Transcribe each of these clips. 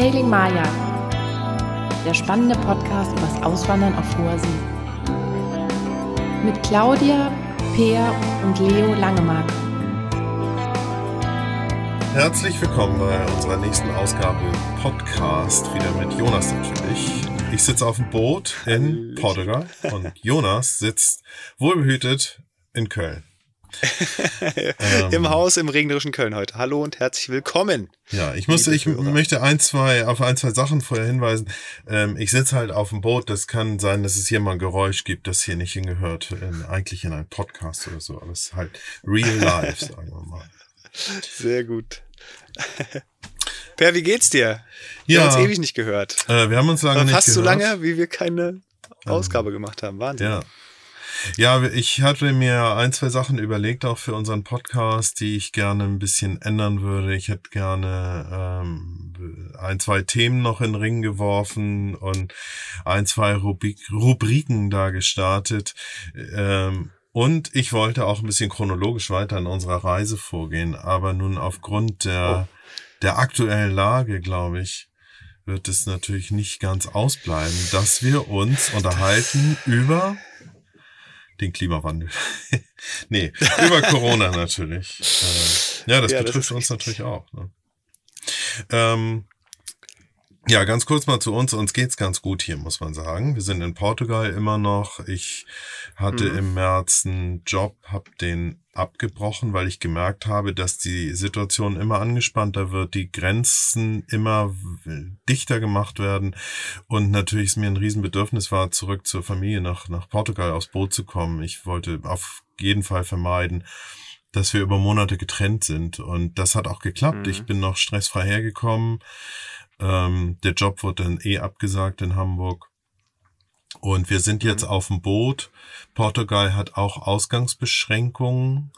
Sailing Maya, der spannende Podcast über das Auswandern auf hoher See. Mit Claudia, Peer und Leo Langemark. Herzlich willkommen bei unserer nächsten Ausgabe Podcast, wieder mit Jonas natürlich. Ich sitze auf dem Boot in Portugal und Jonas sitzt wohlbehütet in Köln. ähm, Im Haus im regnerischen Köln heute. Hallo und herzlich willkommen. Ja, ich musste, ich möchte ein, zwei, auf ein, zwei Sachen vorher hinweisen. Ähm, ich sitze halt auf dem Boot. Das kann sein, dass es hier mal ein Geräusch gibt, das hier nicht hingehört. In, eigentlich in einem Podcast oder so. Aber es ist halt real life, sagen wir mal. Sehr gut. Per, wie geht's dir? Wir ja, haben uns ewig nicht gehört. Äh, wir haben uns lange nicht fast gehört. Fast so lange, wie wir keine Ausgabe ähm, gemacht haben. Wahnsinn. Ja. Ja, ich hatte mir ein, zwei Sachen überlegt, auch für unseren Podcast, die ich gerne ein bisschen ändern würde. Ich hätte gerne ähm, ein, zwei Themen noch in den Ring geworfen und ein, zwei Rubrik Rubriken da gestartet. Ähm, und ich wollte auch ein bisschen chronologisch weiter in unserer Reise vorgehen. Aber nun aufgrund der, oh. der aktuellen Lage, glaube ich, wird es natürlich nicht ganz ausbleiben, dass wir uns unterhalten über den Klimawandel. nee, über Corona natürlich. Äh, ja, das ja, betrifft das uns natürlich auch. Ne? Ähm, ja, ganz kurz mal zu uns. Uns geht's ganz gut hier, muss man sagen. Wir sind in Portugal immer noch. Ich hatte mhm. im März einen Job, hab den abgebrochen, weil ich gemerkt habe, dass die Situation immer angespannter wird, die Grenzen immer dichter gemacht werden und natürlich es mir ein Riesenbedürfnis war, zurück zur Familie nach, nach Portugal aufs Boot zu kommen. Ich wollte auf jeden Fall vermeiden, dass wir über Monate getrennt sind und das hat auch geklappt. Mhm. Ich bin noch stressfrei hergekommen. Ähm, der Job wurde dann eh abgesagt in Hamburg. Und wir sind jetzt mhm. auf dem Boot. Portugal hat auch Ausgangsbeschränkungen.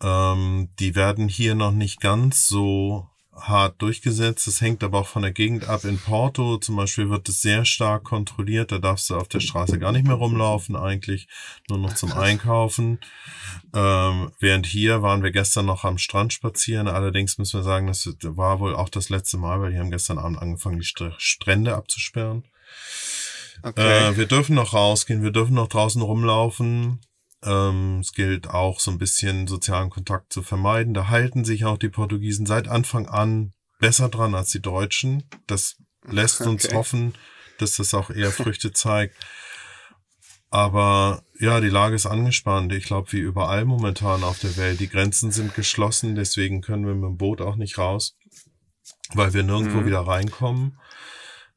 Ähm, die werden hier noch nicht ganz so hart durchgesetzt. Das hängt aber auch von der Gegend ab. In Porto zum Beispiel wird es sehr stark kontrolliert. Da darfst du auf der Straße gar nicht mehr rumlaufen eigentlich, nur noch zum Einkaufen. Ähm, während hier waren wir gestern noch am Strand spazieren. Allerdings müssen wir sagen, das war wohl auch das letzte Mal, weil die haben gestern Abend angefangen, die Strände abzusperren. Okay. Äh, wir dürfen noch rausgehen, wir dürfen noch draußen rumlaufen. Ähm, es gilt auch so ein bisschen sozialen Kontakt zu vermeiden. Da halten sich auch die Portugiesen seit Anfang an besser dran als die Deutschen. Das lässt uns okay. hoffen, dass das auch eher Früchte zeigt. Aber ja, die Lage ist angespannt. Ich glaube, wie überall momentan auf der Welt. Die Grenzen sind geschlossen, deswegen können wir mit dem Boot auch nicht raus, weil wir nirgendwo mhm. wieder reinkommen.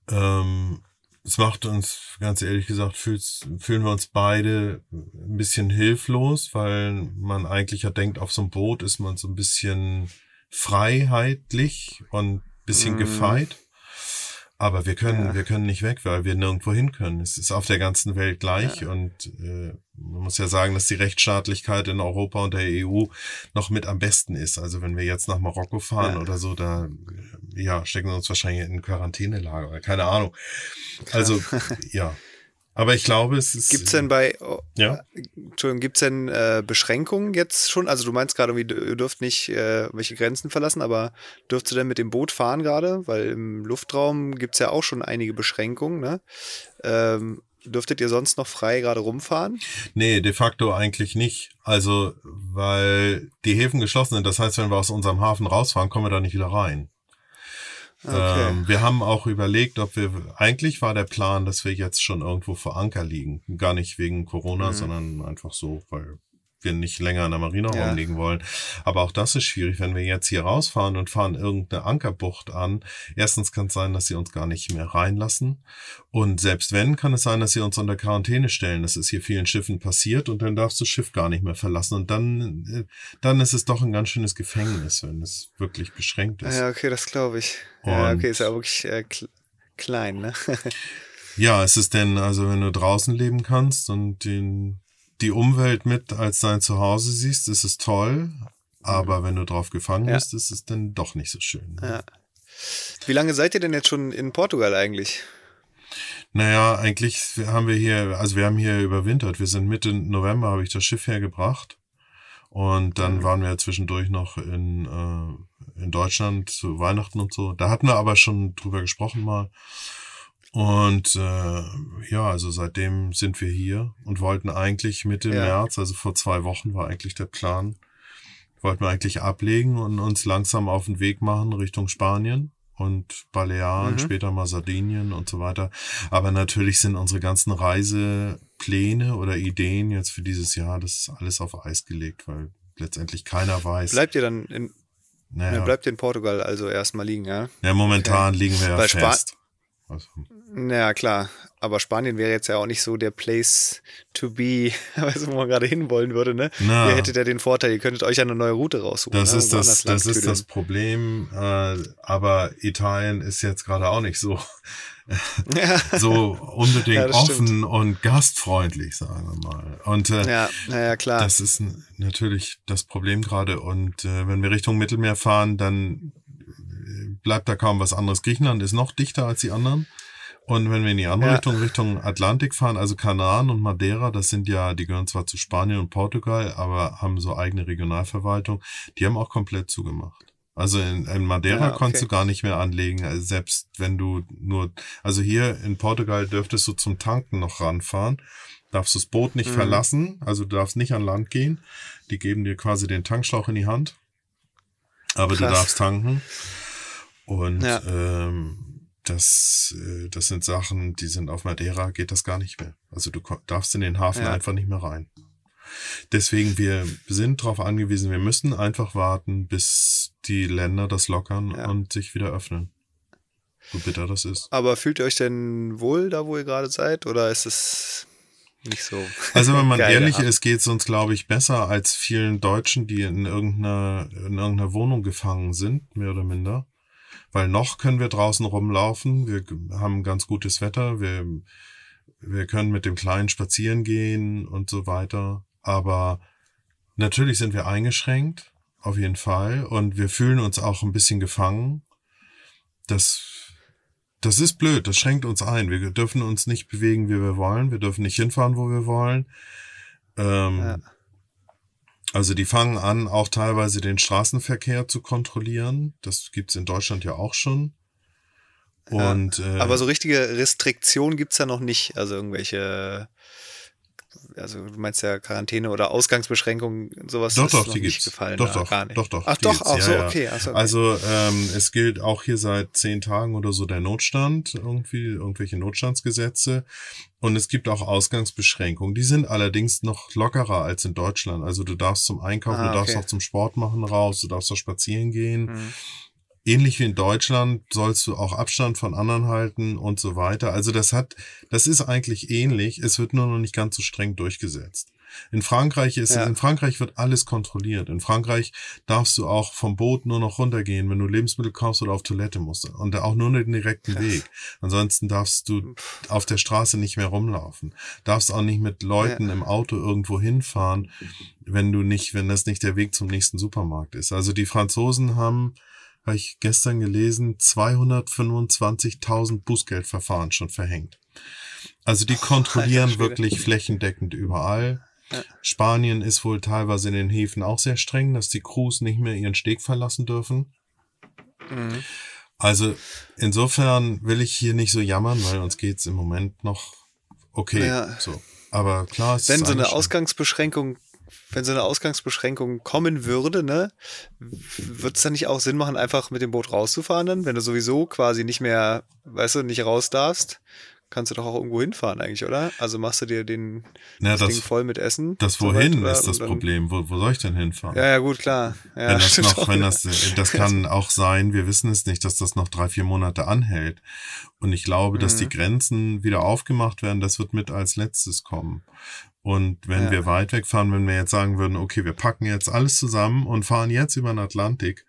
Ähm, es macht uns, ganz ehrlich gesagt, fühlen wir uns beide ein bisschen hilflos, weil man eigentlich ja denkt, auf so einem Boot ist man so ein bisschen freiheitlich und ein bisschen mm. gefeit. Aber wir können, ja. wir können nicht weg, weil wir nirgendwo hin können. Es ist auf der ganzen Welt gleich ja. und äh, man muss ja sagen, dass die Rechtsstaatlichkeit in Europa und der EU noch mit am besten ist. Also wenn wir jetzt nach Marokko fahren ja. oder so, da ja, stecken wir uns wahrscheinlich in Quarantänelager keine Ahnung. Also ja. Aber ich glaube, es ist. Gibt's denn bei, oh, ja? Entschuldigung, gibt's denn äh, Beschränkungen jetzt schon? Also du meinst gerade, ihr dürft nicht äh, welche Grenzen verlassen, aber dürft ihr denn mit dem Boot fahren gerade? Weil im Luftraum gibt's ja auch schon einige Beschränkungen, ne? Ähm, dürftet ihr sonst noch frei gerade rumfahren? Nee, de facto eigentlich nicht. Also, weil die Häfen geschlossen sind. Das heißt, wenn wir aus unserem Hafen rausfahren, kommen wir da nicht wieder rein. Okay. Ähm, wir haben auch überlegt, ob wir, eigentlich war der Plan, dass wir jetzt schon irgendwo vor Anker liegen. Gar nicht wegen Corona, mhm. sondern einfach so, weil wir nicht länger in der Marina ja. rumliegen wollen. Aber auch das ist schwierig, wenn wir jetzt hier rausfahren und fahren irgendeine Ankerbucht an. Erstens kann es sein, dass sie uns gar nicht mehr reinlassen. Und selbst wenn, kann es sein, dass sie uns unter Quarantäne stellen. Das ist hier vielen Schiffen passiert und dann darfst du das Schiff gar nicht mehr verlassen. Und dann, äh, dann ist es doch ein ganz schönes Gefängnis, wenn es wirklich beschränkt ist. Ja, okay, das glaube ich. Und ja, okay, ist ja wirklich äh, klein, ne? ja, es ist denn, also wenn du draußen leben kannst und den die Umwelt mit als dein Zuhause siehst, ist es toll. Aber mhm. wenn du drauf gefangen ja. bist, ist es dann doch nicht so schön. Ne? Ja. Wie lange seid ihr denn jetzt schon in Portugal eigentlich? Naja, eigentlich haben wir hier, also wir haben hier überwintert. Wir sind Mitte November, habe ich das Schiff hergebracht. Und dann mhm. waren wir zwischendurch noch in, äh, in in Deutschland zu Weihnachten und so. Da hatten wir aber schon drüber gesprochen mal. Und äh, ja, also seitdem sind wir hier und wollten eigentlich Mitte ja. März, also vor zwei Wochen war eigentlich der Plan, wollten wir eigentlich ablegen und uns langsam auf den Weg machen Richtung Spanien und Balearen, mhm. später mal Sardinien und so weiter. Aber natürlich sind unsere ganzen Reisepläne oder Ideen jetzt für dieses Jahr, das ist alles auf Eis gelegt, weil letztendlich keiner weiß. Bleibt ihr dann in, naja. bleibt in Portugal also erstmal liegen, ja? Ja, momentan okay. liegen wir ja Weil fest. Also. Ja, klar. Aber Spanien wäre jetzt ja auch nicht so der Place to be, wo man gerade hinwollen würde, ne? Na, ihr hättet ja den Vorteil, ihr könntet euch eine neue Route raussuchen. Das ne? ist das, das ist das Problem. Äh, aber Italien ist jetzt gerade auch nicht so, so unbedingt ja, offen stimmt. und gastfreundlich, sagen wir mal. Und äh, ja, naja, klar. Das ist natürlich das Problem gerade. Und äh, wenn wir Richtung Mittelmeer fahren, dann bleibt da kaum was anderes. Griechenland ist noch dichter als die anderen. Und wenn wir in die andere ja. Richtung, Richtung Atlantik fahren, also Kanaren und Madeira, das sind ja, die gehören zwar zu Spanien und Portugal, aber haben so eigene Regionalverwaltung, die haben auch komplett zugemacht. Also in, in Madeira ja, okay. konntest du gar nicht mehr anlegen, also selbst wenn du nur, also hier in Portugal dürftest du zum Tanken noch ranfahren, darfst du das Boot nicht mhm. verlassen, also du darfst nicht an Land gehen, die geben dir quasi den Tankschlauch in die Hand, aber Krass. du darfst tanken. Und ja. ähm, das, äh, das sind Sachen, die sind auf Madeira, geht das gar nicht mehr. Also du darfst in den Hafen ja. einfach nicht mehr rein. Deswegen, wir sind darauf angewiesen, wir müssen einfach warten, bis die Länder das lockern ja. und sich wieder öffnen. So bitter das ist. Aber fühlt ihr euch denn wohl da, wo ihr gerade seid? Oder ist es nicht so? Also wenn man ehrlich Art. ist, geht es uns, glaube ich, besser als vielen Deutschen, die in irgendeiner, in irgendeiner Wohnung gefangen sind, mehr oder minder weil noch können wir draußen rumlaufen. Wir haben ganz gutes Wetter. Wir, wir können mit dem Kleinen spazieren gehen und so weiter. Aber natürlich sind wir eingeschränkt, auf jeden Fall. Und wir fühlen uns auch ein bisschen gefangen. Das, das ist blöd. Das schränkt uns ein. Wir dürfen uns nicht bewegen, wie wir wollen. Wir dürfen nicht hinfahren, wo wir wollen. Ähm, ja. Also die fangen an, auch teilweise den Straßenverkehr zu kontrollieren. Das gibt's in Deutschland ja auch schon. Und, ja, äh, aber so richtige Restriktionen gibt's ja noch nicht. Also irgendwelche also du meinst ja Quarantäne oder Ausgangsbeschränkungen, sowas doch, ist doch, die nicht gefallen. Doch, doch, gar nicht. doch, doch. Ach doch, auch ja, so, okay. So, okay. Also ähm, es gilt auch hier seit zehn Tagen oder so der Notstand, irgendwie irgendwelche Notstandsgesetze. Und es gibt auch Ausgangsbeschränkungen. Die sind allerdings noch lockerer als in Deutschland. Also du darfst zum Einkaufen, ah, du darfst auch zum Sport machen raus, du darfst auch spazieren gehen. Mhm ähnlich wie in Deutschland sollst du auch Abstand von anderen halten und so weiter. Also das hat, das ist eigentlich ähnlich. Es wird nur noch nicht ganz so streng durchgesetzt. In Frankreich ist ja. es, in Frankreich wird alles kontrolliert. In Frankreich darfst du auch vom Boot nur noch runtergehen, wenn du Lebensmittel kaufst oder auf Toilette musst. Und auch nur den direkten Weg. Ansonsten darfst du auf der Straße nicht mehr rumlaufen. Darfst auch nicht mit Leuten ja. im Auto irgendwo hinfahren, wenn du nicht, wenn das nicht der Weg zum nächsten Supermarkt ist. Also die Franzosen haben habe ich gestern gelesen, 225.000 Bußgeldverfahren schon verhängt. Also die kontrollieren oh, wirklich flächendeckend überall. Ja. Spanien ist wohl teilweise in den Häfen auch sehr streng, dass die Crews nicht mehr ihren Steg verlassen dürfen. Mhm. Also insofern will ich hier nicht so jammern, weil uns geht's im Moment noch okay. Ja. So. Aber klar, es Wenn so eine Ausgangsbeschränkung wenn so eine Ausgangsbeschränkung kommen würde, ne, würde es dann nicht auch Sinn machen, einfach mit dem Boot rauszufahren dann, wenn du sowieso quasi nicht mehr, weißt du, nicht raus darfst? Kannst du doch auch irgendwo hinfahren eigentlich, oder? Also machst du dir den ja, das, Ding voll mit Essen. Das wohin ist das Problem. Wo, wo soll ich denn hinfahren? Ja, ja, gut, klar. Ja, wenn das noch, wenn das, das kann auch sein, wir wissen es nicht, dass das noch drei, vier Monate anhält. Und ich glaube, dass mhm. die Grenzen wieder aufgemacht werden, das wird mit als letztes kommen. Und wenn ja. wir weit wegfahren, wenn wir jetzt sagen würden, okay, wir packen jetzt alles zusammen und fahren jetzt über den Atlantik,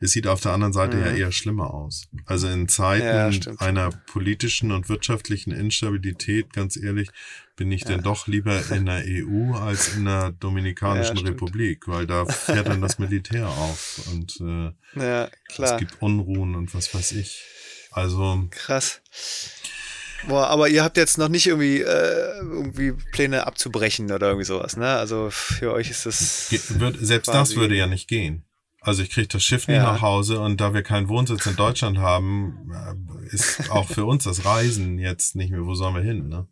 es sieht auf der anderen Seite mhm. ja eher schlimmer aus. Also in Zeiten ja, einer politischen und wirtschaftlichen Instabilität, ganz ehrlich, bin ich ja. denn doch lieber in der EU als in der Dominikanischen ja, Republik, weil da fährt dann das Militär auf und äh, es gibt Unruhen und was weiß ich. Also krass. Boah, aber ihr habt jetzt noch nicht irgendwie, äh, irgendwie Pläne abzubrechen oder irgendwie sowas, ne? Also für euch ist das. Ge wird, selbst das würde ja nicht gehen. Also ich kriege das Schiff nicht ja. nach Hause und da wir keinen Wohnsitz in Deutschland haben, äh, ist auch für uns das Reisen jetzt nicht mehr, wo sollen wir hin, ne?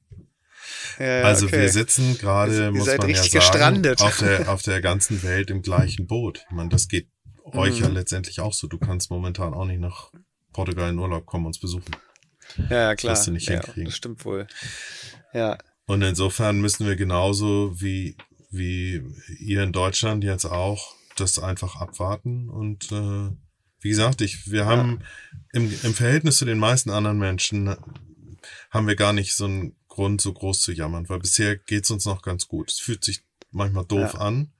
Ja, also okay. wir sitzen gerade, muss man ja sagen, gestrandet. auf der, auf der ganzen Welt im gleichen Boot. Ich meine, das geht mhm. euch ja letztendlich auch so. Du kannst momentan auch nicht nach Portugal in Urlaub kommen und uns besuchen. Ja, klar. Das, du nicht ja, hinkriegen. das stimmt wohl. Ja. Und insofern müssen wir genauso wie, wie ihr in Deutschland jetzt auch das einfach abwarten und äh, wie gesagt, ich, wir haben ja. im, im Verhältnis zu den meisten anderen Menschen haben wir gar nicht so einen Grund, so groß zu jammern, weil bisher geht's uns noch ganz gut. Es fühlt sich manchmal doof ja. an.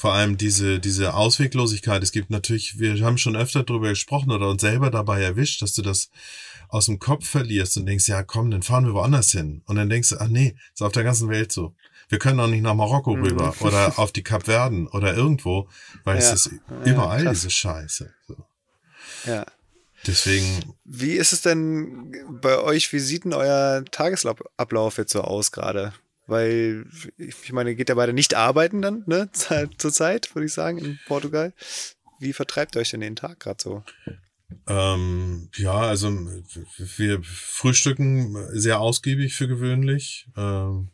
Vor allem diese, diese Ausweglosigkeit. Es gibt natürlich, wir haben schon öfter darüber gesprochen oder uns selber dabei erwischt, dass du das aus dem Kopf verlierst und denkst, ja komm, dann fahren wir woanders hin. Und dann denkst du, ach nee, ist auf der ganzen Welt so. Wir können auch nicht nach Marokko mhm. rüber oder auf die Kapverden oder irgendwo, weil ja. es ist überall ja, diese Scheiße. So. Ja. Deswegen. Wie ist es denn bei euch? Wie sieht denn euer Tagesablauf jetzt so aus gerade? Weil, ich meine, geht ja beide nicht arbeiten dann, ne? Zur Zeit, würde ich sagen, in Portugal. Wie vertreibt ihr euch denn den Tag gerade so? Ähm, ja, also wir frühstücken sehr ausgiebig für gewöhnlich. Ähm,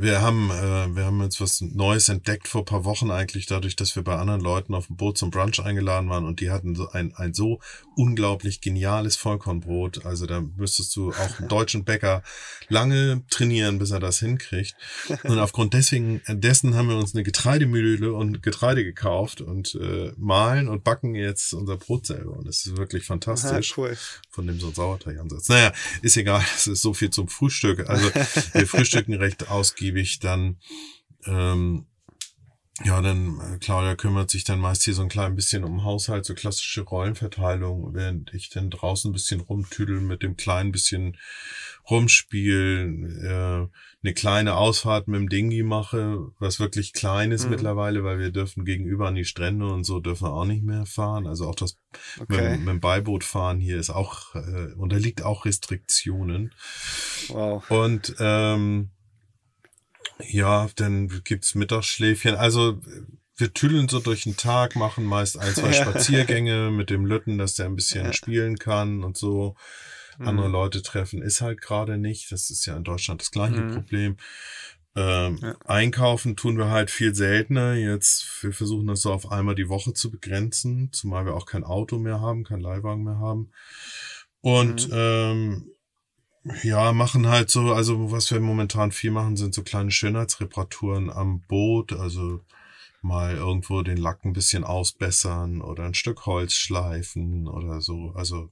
wir haben, äh, wir haben jetzt was Neues entdeckt vor paar Wochen eigentlich, dadurch, dass wir bei anderen Leuten auf dem Boot zum Brunch eingeladen waren und die hatten so ein, ein so unglaublich geniales Vollkornbrot. Also da müsstest du auch einen deutschen Bäcker lange trainieren, bis er das hinkriegt. Und aufgrund deswegen, dessen haben wir uns eine Getreidemühle und Getreide gekauft und äh, mahlen und backen jetzt unser Brot selber. Und das ist wirklich fantastisch. Aha, cool. Von dem so ein Sauerteigansatz. Naja, ist egal, das ist so viel zum Frühstück. Also wir frühstücken recht ausgiebig ausgiebig. Dann, ähm, ja, dann äh, Claudia kümmert sich dann meist hier so ein klein bisschen um Haushalt, so klassische Rollenverteilung, während ich dann draußen ein bisschen rumtüdel mit dem kleinen bisschen rumspielen, äh, eine kleine Ausfahrt mit dem Dingi mache, was wirklich klein ist mhm. mittlerweile, weil wir dürfen gegenüber an die Strände und so dürfen wir auch nicht mehr fahren. Also auch das okay. mit, mit, dem Beiboot fahren hier ist auch, äh, unterliegt auch Restriktionen. Wow. Und ähm, ja, dann gibt's Mittagsschläfchen. Also wir tüdeln so durch den Tag, machen meist ein, zwei Spaziergänge mit dem Lütten, dass der ein bisschen spielen kann und so. Andere mhm. Leute treffen ist halt gerade nicht. Das ist ja in Deutschland das gleiche mhm. Problem. Ähm, ja. Einkaufen tun wir halt viel seltener. Jetzt, wir versuchen das so auf einmal die Woche zu begrenzen, zumal wir auch kein Auto mehr haben, kein Leihwagen mehr haben. Und mhm. ähm, ja, machen halt so, also was wir momentan viel machen, sind so kleine Schönheitsreparaturen am Boot, also mal irgendwo den Lack ein bisschen ausbessern oder ein Stück Holz schleifen oder so, also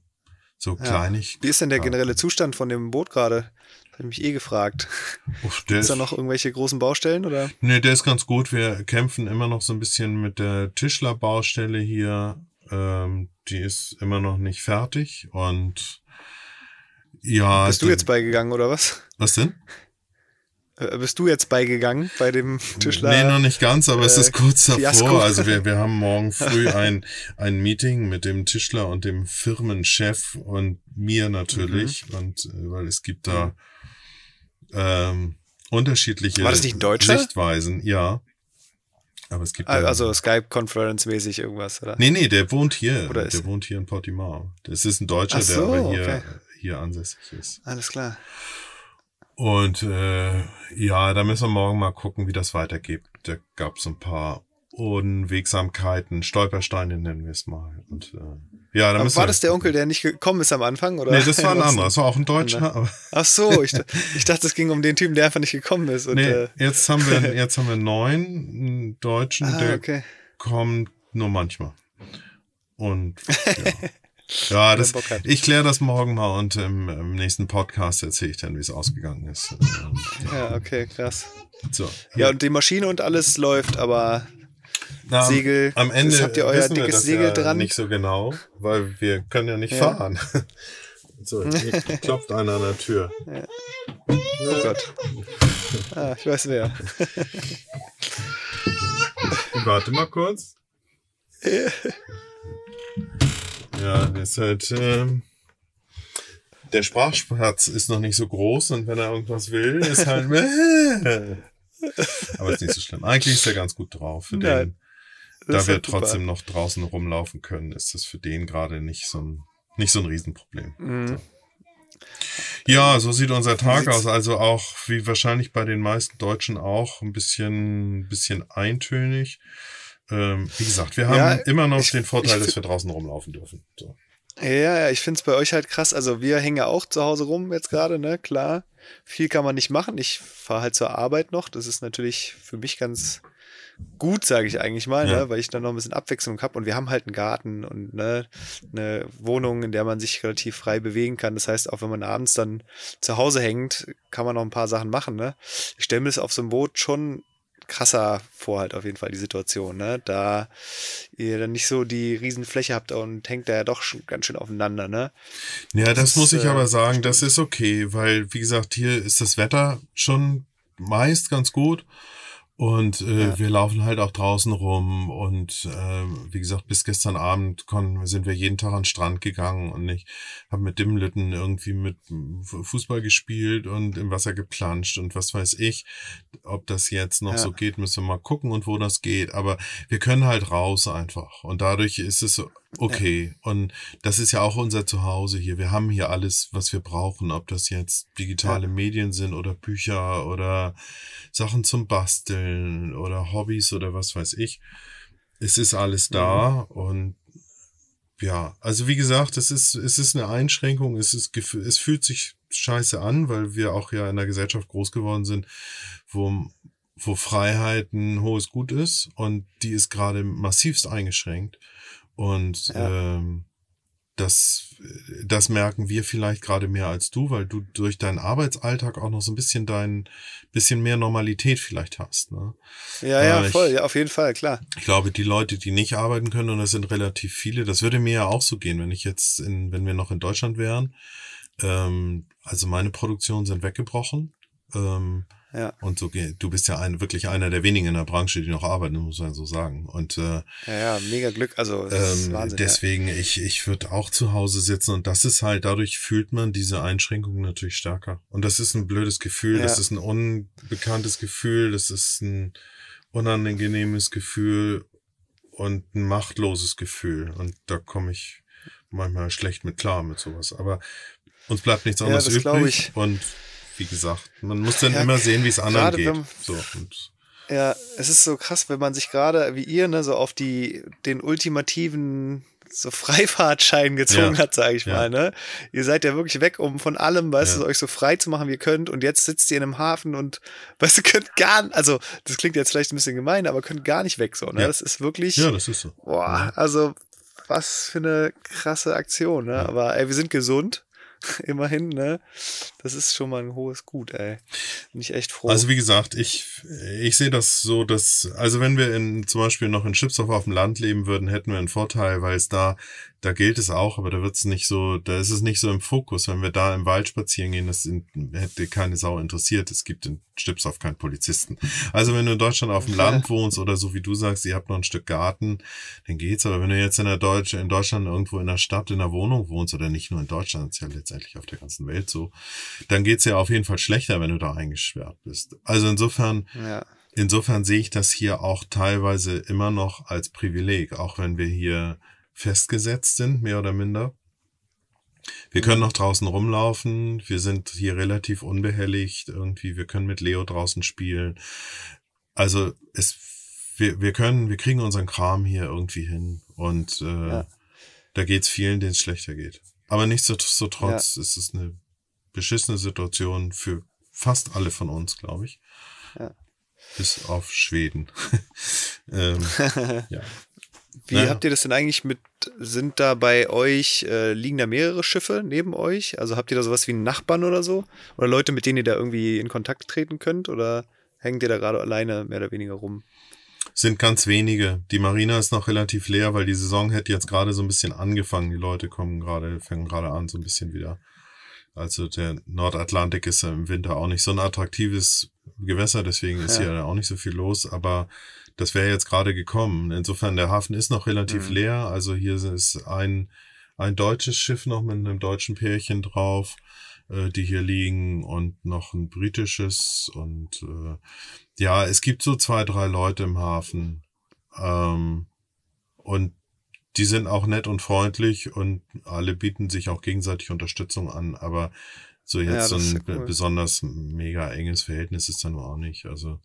so ja. kleinig. Wie ist denn der generelle Zustand von dem Boot gerade? Das habe ich mich eh gefragt. Uff, ist da noch irgendwelche großen Baustellen oder? Nee, der ist ganz gut. Wir kämpfen immer noch so ein bisschen mit der Tischlerbaustelle hier. Ähm, die ist immer noch nicht fertig und ja. Bist du jetzt beigegangen oder was? Was denn? Äh, bist du jetzt beigegangen bei dem Tischler? Nee, noch nicht ganz, aber äh, es ist kurz davor. Also wir, wir haben morgen früh ein, ein Meeting mit dem Tischler und dem Firmenchef und mir natürlich. Mhm. Und äh, weil es gibt da ähm, unterschiedliche War das nicht ein Deutscher? Sichtweisen, ja. Aber es gibt also Skype-Conference-mäßig irgendwas, oder? Nee, nee, der wohnt hier. Oder der wohnt hier in Portimao. Das ist ein Deutscher, so, der aber hier okay hier ansässig ist. Alles klar. Und äh, ja, da müssen wir morgen mal gucken, wie das weitergeht. Da gab es ein paar Unwegsamkeiten, Stolpersteine nennen wir es mal. Und äh, ja, da aber war das der Onkel, der nicht gekommen ist am Anfang? Oder? Nee, das war ein anderer. Das war auch ein Deutscher. Ach so, ich, ich dachte, es ging um den Typen, der einfach nicht gekommen ist. Und, nee, äh, jetzt haben wir jetzt haben wir neun Deutschen, ah, der okay. kommt nur manchmal. Und ja. Ja, das, ich kläre das morgen mal und im, im nächsten Podcast erzähle ich dann, wie es ausgegangen ist. Ja, okay, krass. So, ja, und die Maschine und alles läuft, aber Na, Segel, am Ende habt ihr euer dickes Segel ja dran? Nicht so genau, weil wir können ja nicht ja. fahren. So, hier klopft einer an der Tür. Ja. Oh Gott. Ah, ich weiß wer. Warte mal kurz. Ja, das ist halt, ähm, der Sprachspatz ist noch nicht so groß und wenn er irgendwas will, ist halt, Aber ist nicht so schlimm. Eigentlich ist er ganz gut drauf. Für Nein. da wir trotzdem noch draußen rumlaufen können, ist das für den gerade nicht so ein, nicht so ein Riesenproblem. Mhm. So. Ja, so sieht unser Tag aus. Also auch, wie wahrscheinlich bei den meisten Deutschen auch, ein bisschen, ein bisschen eintönig. Ähm, wie gesagt, wir haben ja, immer noch ich, den Vorteil, ich, dass wir draußen rumlaufen dürfen. So. Ja, ja, ich finde es bei euch halt krass. Also wir hängen ja auch zu Hause rum jetzt gerade, ne? Klar. Viel kann man nicht machen. Ich fahre halt zur Arbeit noch. Das ist natürlich für mich ganz gut, sage ich eigentlich mal, ja. ne? weil ich dann noch ein bisschen Abwechslung habe. Und wir haben halt einen Garten und ne, eine Wohnung, in der man sich relativ frei bewegen kann. Das heißt, auch wenn man abends dann zu Hause hängt, kann man noch ein paar Sachen machen. Ne? Ich stelle mir das auf so einem Boot schon krasser vor, halt auf jeden Fall die Situation, ne? Da ihr dann nicht so die Riesenfläche habt und hängt da ja doch schon ganz schön aufeinander, ne? Ja, das, das muss ist, ich äh, aber sagen, das ist okay, weil, wie gesagt, hier ist das Wetter schon meist ganz gut. Und äh, ja. wir laufen halt auch draußen rum und äh, wie gesagt, bis gestern Abend konnten, sind wir jeden Tag an den Strand gegangen und ich habe mit dem Lütten irgendwie mit Fußball gespielt und im Wasser geplanscht und was weiß ich. Ob das jetzt noch ja. so geht, müssen wir mal gucken und wo das geht. Aber wir können halt raus einfach und dadurch ist es okay. Ja. Und das ist ja auch unser Zuhause hier. Wir haben hier alles, was wir brauchen, ob das jetzt digitale Medien sind oder Bücher oder Sachen zum Basteln oder Hobbys oder was weiß ich. Es ist alles da mhm. und ja, also wie gesagt, es ist, es ist eine Einschränkung, es ist, es fühlt sich scheiße an, weil wir auch ja in einer Gesellschaft groß geworden sind, wo, wo Freiheit ein hohes Gut ist und die ist gerade massivst eingeschränkt. Und ja. ähm, das, das merken wir vielleicht gerade mehr als du, weil du durch deinen Arbeitsalltag auch noch so ein bisschen dein bisschen mehr Normalität vielleicht hast. Ne? Ja, ja, äh, voll, ja, auf jeden Fall, klar. Ich glaube, die Leute, die nicht arbeiten können, und das sind relativ viele, das würde mir ja auch so gehen, wenn ich jetzt in, wenn wir noch in Deutschland wären. Ähm, also meine Produktionen sind weggebrochen. Ähm, ja. Und so du bist ja ein, wirklich einer der wenigen in der Branche, die noch arbeiten, muss man so sagen. Und äh, ja, ja, mega Glück. Also ähm, Wahnsinn, deswegen, ja. ich, ich würde auch zu Hause sitzen und das ist halt, dadurch fühlt man diese Einschränkungen natürlich stärker. Und das ist ein blödes Gefühl, ja. das ist ein unbekanntes Gefühl, das ist ein unangenehmes Gefühl und ein machtloses Gefühl. Und da komme ich manchmal schlecht mit klar mit sowas. Aber uns bleibt nichts anderes ja, übrig. Und wie gesagt. Man muss dann ja, immer sehen, wie es anderen geht. Wenn, so, ja, es ist so krass, wenn man sich gerade wie ihr ne, so auf die den ultimativen so Freifahrtschein gezogen ja, hat, sage ich ja. mal. Ne? Ihr seid ja wirklich weg, um von allem, weißt ja. du, euch so frei zu machen, wie ihr könnt. Und jetzt sitzt ihr in einem Hafen und, weißt du, könnt gar, also das klingt jetzt vielleicht ein bisschen gemein, aber könnt gar nicht weg so. Ne? Das ist wirklich. Ja, das ist so. Boah, also was für eine krasse Aktion. Ne? Aber ey, wir sind gesund. Immerhin, ne? Das ist schon mal ein hohes Gut, ey. Bin ich echt froh. Also wie gesagt, ich, ich sehe das so, dass, also wenn wir in, zum Beispiel noch in Schiffshof auf dem Land leben würden, hätten wir einen Vorteil, weil es da da gilt es auch, aber da wird es nicht so, da ist es nicht so im Fokus. Wenn wir da im Wald spazieren gehen, das sind, hätte keine Sau interessiert. Es gibt in Stipshof keinen Polizisten. Also wenn du in Deutschland auf dem Land wohnst oder so wie du sagst, ihr habt noch ein Stück Garten, dann geht's. Aber wenn du jetzt in der Deutsch, in Deutschland irgendwo in der Stadt in der Wohnung wohnst oder nicht nur in Deutschland, ist ja letztendlich auf der ganzen Welt so, dann geht's ja auf jeden Fall schlechter, wenn du da eingesperrt bist. Also insofern, ja. Insofern sehe ich das hier auch teilweise immer noch als Privileg, auch wenn wir hier festgesetzt sind, mehr oder minder. Wir können noch draußen rumlaufen. Wir sind hier relativ unbehelligt irgendwie. Wir können mit Leo draußen spielen. Also es, wir, wir können, wir kriegen unseren Kram hier irgendwie hin. Und äh, ja. da geht's vielen, denen es schlechter geht. Aber nichtsdestotrotz ja. ist es eine beschissene Situation für fast alle von uns, glaube ich. Ja. Bis auf Schweden. ähm, ja. Wie naja. habt ihr das denn eigentlich mit, sind da bei euch, äh, liegen da mehrere Schiffe neben euch? Also habt ihr da sowas wie einen Nachbarn oder so? Oder Leute, mit denen ihr da irgendwie in Kontakt treten könnt? Oder hängt ihr da gerade alleine mehr oder weniger rum? Sind ganz wenige. Die Marina ist noch relativ leer, weil die Saison hätte jetzt gerade so ein bisschen angefangen. Die Leute kommen gerade, fangen gerade an, so ein bisschen wieder. Also der Nordatlantik ist im Winter auch nicht so ein attraktives Gewässer, deswegen ist ja. hier auch nicht so viel los, aber das wäre jetzt gerade gekommen. Insofern, der Hafen ist noch relativ mhm. leer. Also hier ist ein, ein deutsches Schiff noch mit einem deutschen Pärchen drauf, äh, die hier liegen und noch ein britisches und äh, ja, es gibt so zwei, drei Leute im Hafen. Ähm, und die sind auch nett und freundlich und alle bieten sich auch gegenseitig Unterstützung an, aber so jetzt ja, so ein cool. besonders mega enges Verhältnis ist da nur auch nicht. Also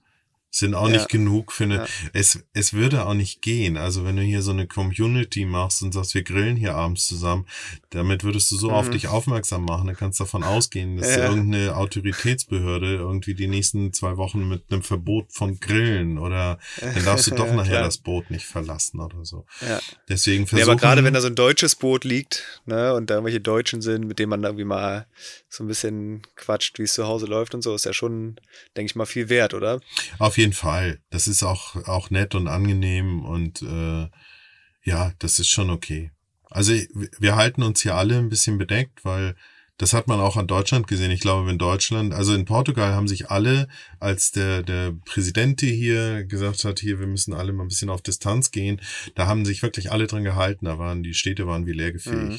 sind auch ja. nicht genug für eine, ja. es, es würde auch nicht gehen. Also wenn du hier so eine Community machst und sagst, wir grillen hier abends zusammen, damit würdest du so mhm. auf dich aufmerksam machen, dann kannst du davon ausgehen, dass ja. irgendeine Autoritätsbehörde irgendwie die nächsten zwei Wochen mit einem Verbot von Grillen oder dann darfst du doch nachher das Boot nicht verlassen oder so. Ja. Deswegen versuchen. Ja, aber gerade wenn da so ein deutsches Boot liegt, ne, und da irgendwelche Deutschen sind, mit denen man irgendwie mal so ein bisschen quatscht, wie es zu Hause läuft und so, ist ja schon, denke ich mal, viel wert, oder? Auf jeden Fall. Das ist auch, auch nett und angenehm und äh, ja, das ist schon okay. Also wir halten uns hier alle ein bisschen bedeckt, weil das hat man auch an Deutschland gesehen. Ich glaube, in Deutschland, also in Portugal haben sich alle, als der, der Präsident hier gesagt hat, hier, wir müssen alle mal ein bisschen auf Distanz gehen, da haben sich wirklich alle dran gehalten. Da waren, die Städte waren wie leergefegt. Mhm.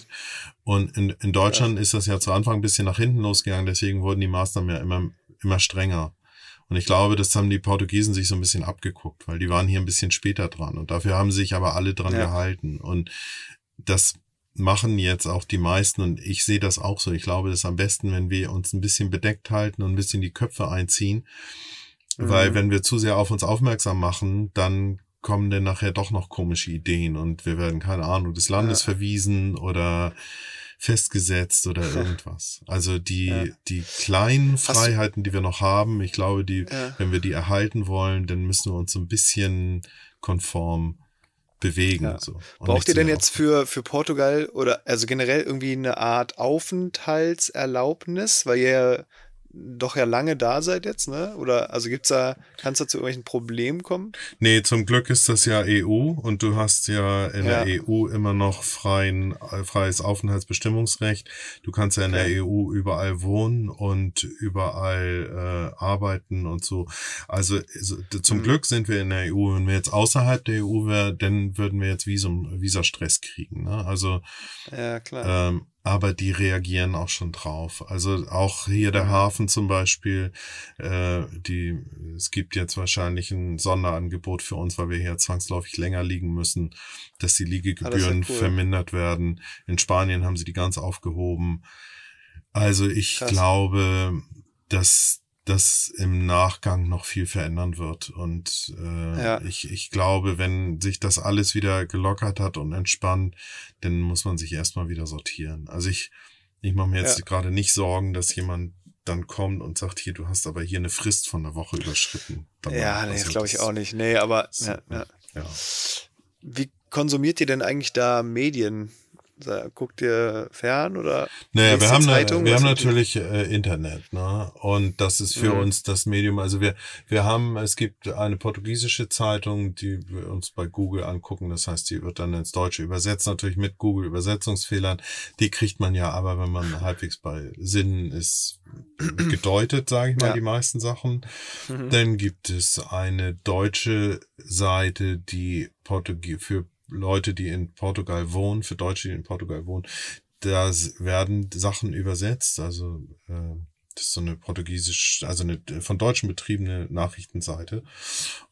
Und in, in Deutschland ja. ist das ja zu Anfang ein bisschen nach hinten losgegangen, deswegen wurden die Maßnahmen ja immer, immer strenger. Und ich glaube, das haben die Portugiesen sich so ein bisschen abgeguckt, weil die waren hier ein bisschen später dran. Und dafür haben sich aber alle dran ja. gehalten. Und das machen jetzt auch die meisten und ich sehe das auch so. Ich glaube, das ist am besten, wenn wir uns ein bisschen bedeckt halten und ein bisschen die Köpfe einziehen. Mhm. Weil wenn wir zu sehr auf uns aufmerksam machen, dann kommen denn nachher doch noch komische Ideen und wir werden, keine Ahnung, des Landes ja. verwiesen oder festgesetzt oder irgendwas. Also die, ja. die kleinen Freiheiten, die wir noch haben, ich glaube, die, ja. wenn wir die erhalten wollen, dann müssen wir uns ein bisschen konform bewegen. Ja. So. Braucht ihr denn jetzt für, für Portugal oder also generell irgendwie eine Art Aufenthaltserlaubnis, weil ihr doch ja lange da seid jetzt, ne? Oder also gibt's da, kannst du zu irgendwelchen Problemen kommen? Nee, zum Glück ist das ja EU und du hast ja in ja. der EU immer noch freien, freies Aufenthaltsbestimmungsrecht. Du kannst ja in okay. der EU überall wohnen und überall äh, arbeiten und so. Also so, zum mhm. Glück sind wir in der EU. Wenn wir jetzt außerhalb der EU wären, dann würden wir jetzt Visum, Visastress kriegen. Ne? Also ja, klar. Ähm, aber die reagieren auch schon drauf. Also auch hier der Hafen zum Beispiel, äh, die, es gibt jetzt wahrscheinlich ein Sonderangebot für uns, weil wir hier zwangsläufig länger liegen müssen, dass die Liegegebühren ah, cool. vermindert werden. In Spanien haben sie die ganz aufgehoben. Also ich Krass. glaube, dass das im Nachgang noch viel verändern wird. Und äh, ja. ich, ich glaube, wenn sich das alles wieder gelockert hat und entspannt, dann muss man sich erstmal wieder sortieren. Also ich, ich mache mir jetzt ja. gerade nicht Sorgen, dass jemand dann kommt und sagt, hier, du hast aber hier eine Frist von der Woche überschritten. Dann ja, nee, also glaube ich auch nicht. Nee, aber so, ja. ja. Wie konsumiert ihr denn eigentlich da Medien? Guckt ihr fern oder? Naja, wir haben, Zeitung, wir haben natürlich äh, Internet, ne? Und das ist für mhm. uns das Medium. Also wir, wir haben, es gibt eine portugiesische Zeitung, die wir uns bei Google angucken. Das heißt, die wird dann ins Deutsche übersetzt, natürlich mit Google Übersetzungsfehlern. Die kriegt man ja aber, wenn man halbwegs bei Sinnen ist, gedeutet, sage ich mal, ja. die meisten Sachen. Mhm. Dann gibt es eine deutsche Seite, die Portugie für Leute, die in Portugal wohnen, für Deutsche, die in Portugal wohnen, da werden Sachen übersetzt. Also äh, das ist so eine portugiesisch, also eine von Deutschen betriebene Nachrichtenseite.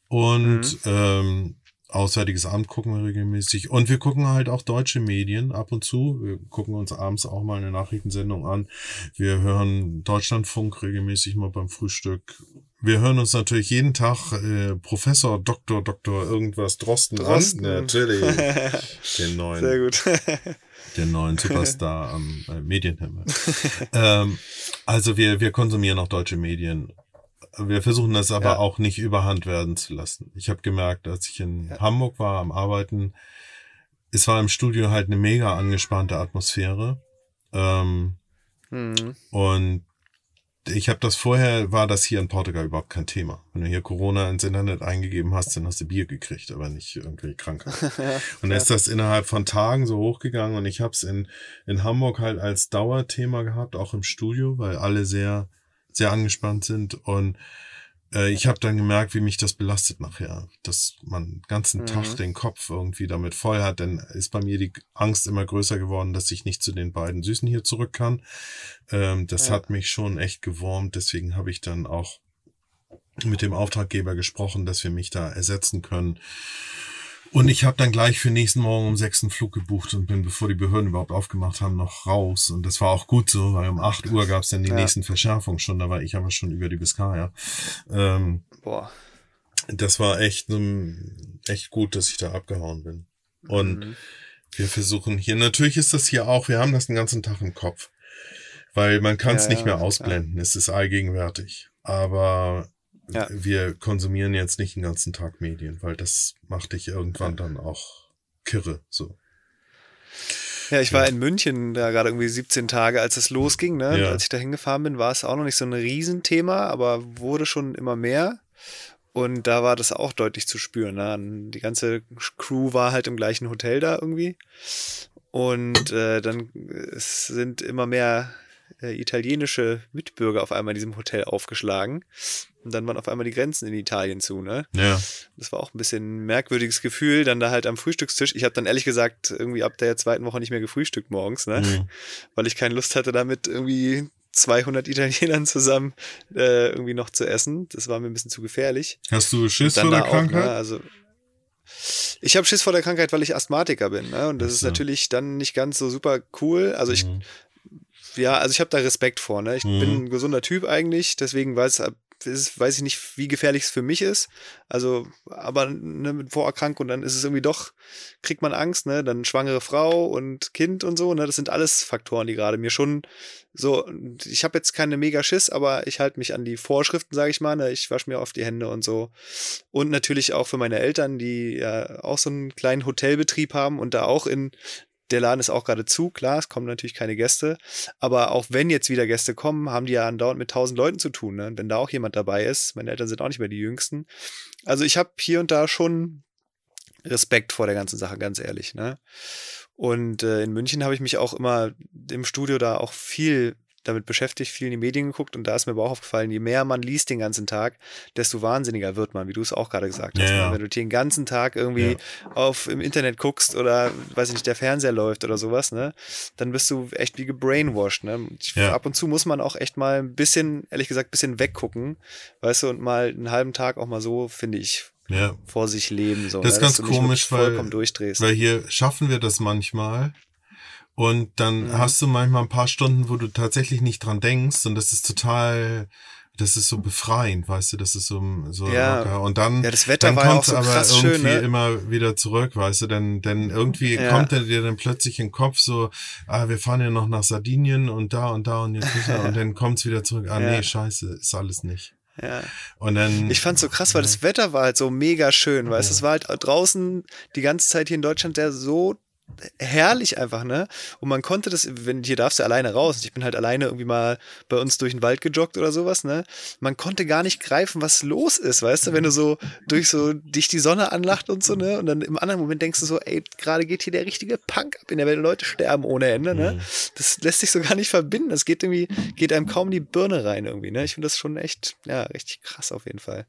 Und mhm. ähm, Auswärtiges Amt gucken wir regelmäßig. Und wir gucken halt auch deutsche Medien ab und zu. Wir gucken uns abends auch mal eine Nachrichtensendung an. Wir hören Deutschlandfunk regelmäßig mal beim Frühstück. Wir hören uns natürlich jeden Tag äh, Professor, Doktor, Doktor irgendwas Drosten, Drosten. an. Natürlich. den neuen. Sehr gut. den neuen Superstar am äh, Medienhimmel. ähm, also wir, wir konsumieren auch deutsche Medien. Wir versuchen das aber ja. auch nicht überhand werden zu lassen. Ich habe gemerkt, als ich in ja. Hamburg war am Arbeiten, es war im Studio halt eine mega angespannte Atmosphäre. Ähm, mhm. Und ich habe das vorher, war das hier in Portugal überhaupt kein Thema. Wenn du hier Corona ins Internet eingegeben hast, dann hast du Bier gekriegt, aber nicht irgendwie Krankheit. und dann ist das innerhalb von Tagen so hochgegangen und ich habe es in, in Hamburg halt als Dauerthema gehabt, auch im Studio, weil alle sehr, sehr angespannt sind und ich habe dann gemerkt, wie mich das belastet nachher, dass man den ganzen mhm. Tag den Kopf irgendwie damit voll hat. Dann ist bei mir die Angst immer größer geworden, dass ich nicht zu den beiden Süßen hier zurück kann. Ähm, das ja. hat mich schon echt gewurmt. Deswegen habe ich dann auch mit dem Auftraggeber gesprochen, dass wir mich da ersetzen können. Und ich habe dann gleich für nächsten Morgen um sechs einen Flug gebucht und bin, bevor die Behörden überhaupt aufgemacht haben, noch raus. Und das war auch gut so, weil um acht Uhr gab es dann die ja. nächsten Verschärfungen schon. Da war ich aber schon über die Biskaya. Ähm, Boah. Das war echt, um, echt gut, dass ich da abgehauen bin. Und mhm. wir versuchen hier, natürlich ist das hier auch, wir haben das den ganzen Tag im Kopf. Weil man kann es ja, nicht mehr ausblenden. Es ist allgegenwärtig. Aber ja. wir konsumieren jetzt nicht den ganzen Tag Medien, weil das macht dich irgendwann dann auch kirre, so. Ja, ich war in München da gerade irgendwie 17 Tage, als es losging. Ne? Ja. Als ich da hingefahren bin, war es auch noch nicht so ein Riesenthema, aber wurde schon immer mehr. Und da war das auch deutlich zu spüren. Ne? Die ganze Crew war halt im gleichen Hotel da irgendwie. Und äh, dann es sind immer mehr äh, italienische Mitbürger auf einmal in diesem Hotel aufgeschlagen. Und dann waren auf einmal die Grenzen in Italien zu, ne? Ja. Das war auch ein bisschen ein merkwürdiges Gefühl, dann da halt am Frühstückstisch. Ich habe dann ehrlich gesagt irgendwie ab der zweiten Woche nicht mehr gefrühstückt morgens, ne? Mhm. Weil ich keine Lust hatte, damit irgendwie 200 Italienern zusammen äh, irgendwie noch zu essen. Das war mir ein bisschen zu gefährlich. Hast du Schiss vor der Krankheit? Auch, ne? Also ich habe Schiss vor der Krankheit, weil ich Asthmatiker bin. Ne? Und das ist natürlich dann nicht ganz so super cool. Also ich mhm ja, also ich habe da Respekt vor. Ne? Ich mhm. bin ein gesunder Typ eigentlich, deswegen weiß, ist, weiß ich nicht, wie gefährlich es für mich ist. Also, aber ne, mit Vorerkrankung, dann ist es irgendwie doch, kriegt man Angst, ne? Dann schwangere Frau und Kind und so, ne? Das sind alles Faktoren, die gerade mir schon so, ich habe jetzt keine mega Schiss, aber ich halte mich an die Vorschriften, sage ich mal, ne? Ich wasche mir oft die Hände und so. Und natürlich auch für meine Eltern, die ja auch so einen kleinen Hotelbetrieb haben und da auch in der Laden ist auch gerade zu, klar, es kommen natürlich keine Gäste. Aber auch wenn jetzt wieder Gäste kommen, haben die ja andauernd mit tausend Leuten zu tun. Ne? wenn da auch jemand dabei ist, meine Eltern sind auch nicht mehr die Jüngsten. Also ich habe hier und da schon Respekt vor der ganzen Sache, ganz ehrlich. Ne? Und äh, in München habe ich mich auch immer im Studio da auch viel damit beschäftigt, viel in die Medien geguckt und da ist mir aber auch aufgefallen, je mehr man liest den ganzen Tag, desto wahnsinniger wird man, wie du es auch gerade gesagt hast. Ja, ne? Wenn du den ganzen Tag irgendwie ja. auf im Internet guckst oder weiß ich nicht, der Fernseher läuft oder sowas, ne, dann bist du echt wie gebrainwashed, ne? Ja. Ab und zu muss man auch echt mal ein bisschen, ehrlich gesagt, ein bisschen weggucken, weißt du, und mal einen halben Tag auch mal so, finde ich, vor sich leben. So, das ist ne? ganz komisch, weil, weil hier schaffen wir das manchmal und dann mhm. hast du manchmal ein paar Stunden, wo du tatsächlich nicht dran denkst und das ist total, das ist so befreiend, weißt du, das ist so, so ja. locker. Und dann, ja, das Wetter dann kommt so aber irgendwie schön, ne? immer wieder zurück, weißt du, denn, denn irgendwie ja. kommt er dir dann plötzlich in den Kopf so, ah, wir fahren ja noch nach Sardinien und da und da und jetzt und dann kommt's wieder zurück, ah, nee, scheiße, ist alles nicht. Ja. Und dann. Ich fand's so krass, weil das Wetter war halt so mega schön, weißt du, es war halt draußen die ganze Zeit hier in Deutschland der so herrlich einfach, ne? Und man konnte das, wenn hier darfst du alleine raus. Ich bin halt alleine irgendwie mal bei uns durch den Wald gejoggt oder sowas, ne? Man konnte gar nicht greifen, was los ist, weißt du, wenn du so durch so dich die Sonne anlacht und so, ne? Und dann im anderen Moment denkst du so, ey, gerade geht hier der richtige Punk ab in der Welt, Leute sterben ohne Ende, ne? Mhm. Das lässt sich so gar nicht verbinden. Das geht irgendwie, geht einem kaum die Birne rein irgendwie, ne? Ich finde das schon echt, ja, richtig krass auf jeden Fall.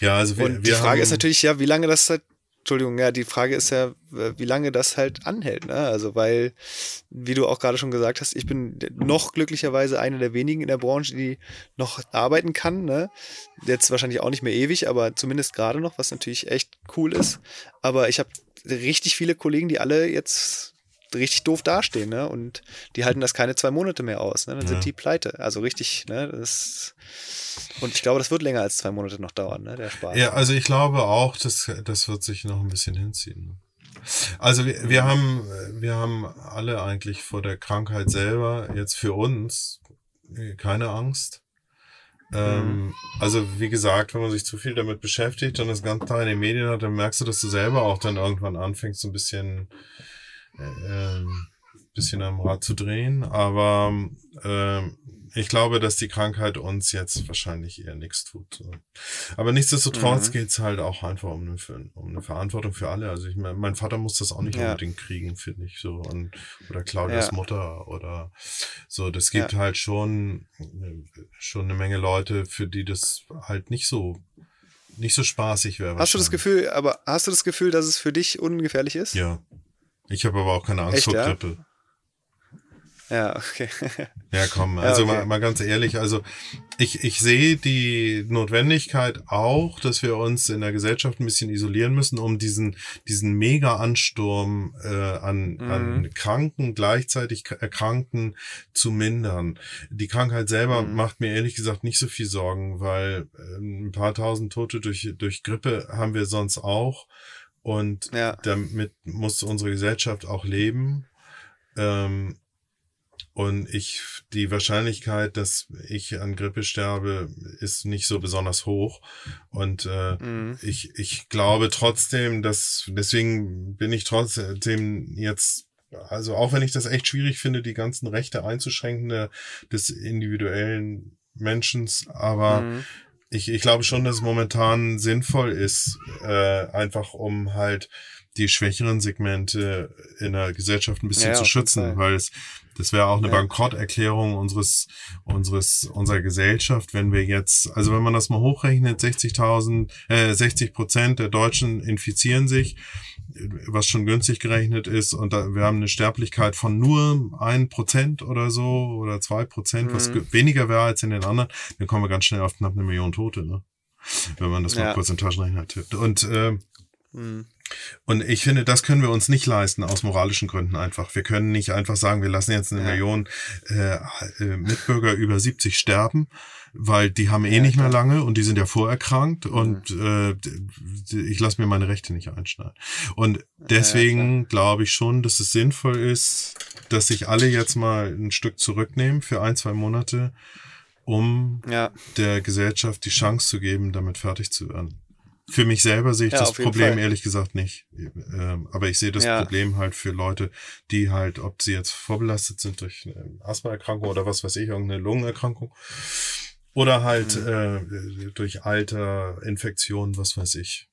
Ja, also wir, und die Frage ist natürlich, ja, wie lange das halt Entschuldigung, ja, die Frage ist ja, wie lange das halt anhält, ne? Also, weil, wie du auch gerade schon gesagt hast, ich bin noch glücklicherweise einer der wenigen in der Branche, die noch arbeiten kann, ne? Jetzt wahrscheinlich auch nicht mehr ewig, aber zumindest gerade noch, was natürlich echt cool ist. Aber ich habe richtig viele Kollegen, die alle jetzt richtig doof dastehen, ne? Und die halten das keine zwei Monate mehr aus, ne? Dann ja. sind die pleite. Also richtig, ne? Das und ich glaube, das wird länger als zwei Monate noch dauern, ne? Der Spaß. Ja, also ich glaube auch, das, das wird sich noch ein bisschen hinziehen. Ne? Also wir, wir haben, wir haben alle eigentlich vor der Krankheit selber jetzt für uns keine Angst. Ähm, mhm. also wie gesagt, wenn man sich zu viel damit beschäftigt und das ganze Tag in den Medien hat, dann merkst du, dass du selber auch dann irgendwann anfängst, so ein bisschen ähm, bisschen am Rad zu drehen. Aber ähm, ich glaube, dass die Krankheit uns jetzt wahrscheinlich eher nichts tut. Aber nichtsdestotrotz mhm. geht's halt auch einfach um eine, um eine Verantwortung für alle. Also ich meine, mein Vater muss das auch nicht ja. unbedingt kriegen, finde ich so. Und, oder Claudias ja. Mutter oder so. Das gibt ja. halt schon, schon eine Menge Leute, für die das halt nicht so nicht so spaßig wäre. Hast du das Gefühl, aber hast du das Gefühl, dass es für dich ungefährlich ist? Ja. Ich habe aber auch keine Angst Echt, vor Grippe. Ja, okay. Ja, komm, also Ja, okay. mal, mal ganz ehrlich, also ich, ich sehe die Notwendigkeit auch, dass wir uns in der Gesellschaft ein bisschen isolieren müssen, um diesen, diesen Mega-Ansturm äh, an, an Kranken, gleichzeitig Erkrankten zu mindern. Die Krankheit selber Mhm. macht mir ehrlich gesagt nicht so viel Sorgen, weil äh, ein paar tausend Tote durch, durch Grippe haben wir sonst auch. Und Ja. damit muss unsere Gesellschaft auch leben. Ähm, und ich, die Wahrscheinlichkeit, dass ich an Grippe sterbe, ist nicht so besonders hoch. Und äh, Mhm. ich, ich glaube trotzdem, dass, deswegen bin ich trotzdem jetzt, also auch wenn ich das echt schwierig finde, die ganzen Rechte einzuschränken der, des individuellen Menschens, aber Mhm. Ich, ich glaube schon, dass es momentan sinnvoll ist, äh, einfach um halt die schwächeren Segmente in der Gesellschaft ein bisschen Ja, zu schützen, weil es, das wäre auch eine Ja. Bankrotterklärung unseres, unseres, unserer Gesellschaft, wenn wir jetzt, also wenn man das mal hochrechnet, 60.000, äh, 60 Prozent der Deutschen infizieren sich, was schon günstig gerechnet ist, und da, wir haben eine Sterblichkeit von nur ein Prozent oder so oder zwei Prozent, was Mhm. ge- weniger wäre als in den anderen, dann kommen wir ganz schnell auf knapp eine Million Tote, ne? Wenn man das mal Ja. kurz in Taschenrechner tippt. Und äh, Mhm. Und ich finde, das können wir uns nicht leisten, aus moralischen Gründen einfach. Wir können nicht einfach sagen, wir lassen jetzt eine Ja. Million äh, äh, Mitbürger über 70 sterben, weil die haben eh Ja, nicht mehr lange und die sind ja vorerkrankt und äh, ich lasse mir meine Rechte nicht einschneiden. Und deswegen glaube ich schon, dass es sinnvoll ist, dass sich alle jetzt mal ein Stück zurücknehmen für ein, zwei Monate, um Ja, der Gesellschaft die Chance zu geben, damit fertig zu werden. Für mich selber sehe ich Ja, das Problem Fall. ehrlich gesagt nicht. Ähm, aber ich sehe das Ja. Problem halt für Leute, die halt, ob sie jetzt vorbelastet sind durch eine Asthmaerkrankung oder was weiß ich, irgendeine Lungenerkrankung. Oder halt Mhm. äh, durch Alter, Infektion, was weiß ich.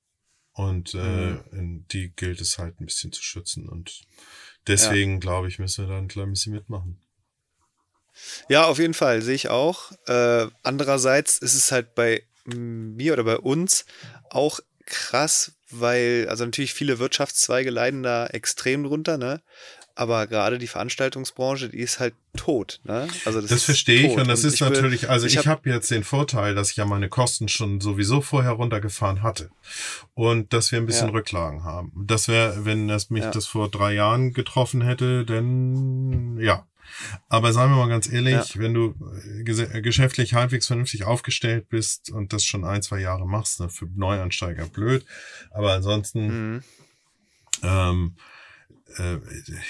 Und äh, Mhm. die gilt es halt ein bisschen zu schützen. Und deswegen, glaube ich, müssen wir da ein klein bisschen mitmachen. Ja, auf jeden Fall, sehe ich auch. Äh, andererseits ist es halt bei mir oder bei uns auch krass, weil, also natürlich viele Wirtschaftszweige leiden da extrem drunter, ne? Aber gerade die Veranstaltungsbranche, die ist halt tot, ne? Also das, Das ist verstehe ich und das ist ich will- natürlich, also ich, hab- habe jetzt den Vorteil, dass ich ja meine Kosten schon sowieso vorher runtergefahren hatte und dass wir ein bisschen Ja. Rücklagen haben. Das wäre, wenn das mich Ja. das vor drei Jahren getroffen hätte, dann ja. Aber sagen wir mal ganz ehrlich, wenn du äh, äh, geschäftlich halbwegs vernünftig aufgestellt bist und das schon ein, zwei Jahre machst, ne, für Neuansteiger blöd, aber ansonsten Mhm. ähm, äh,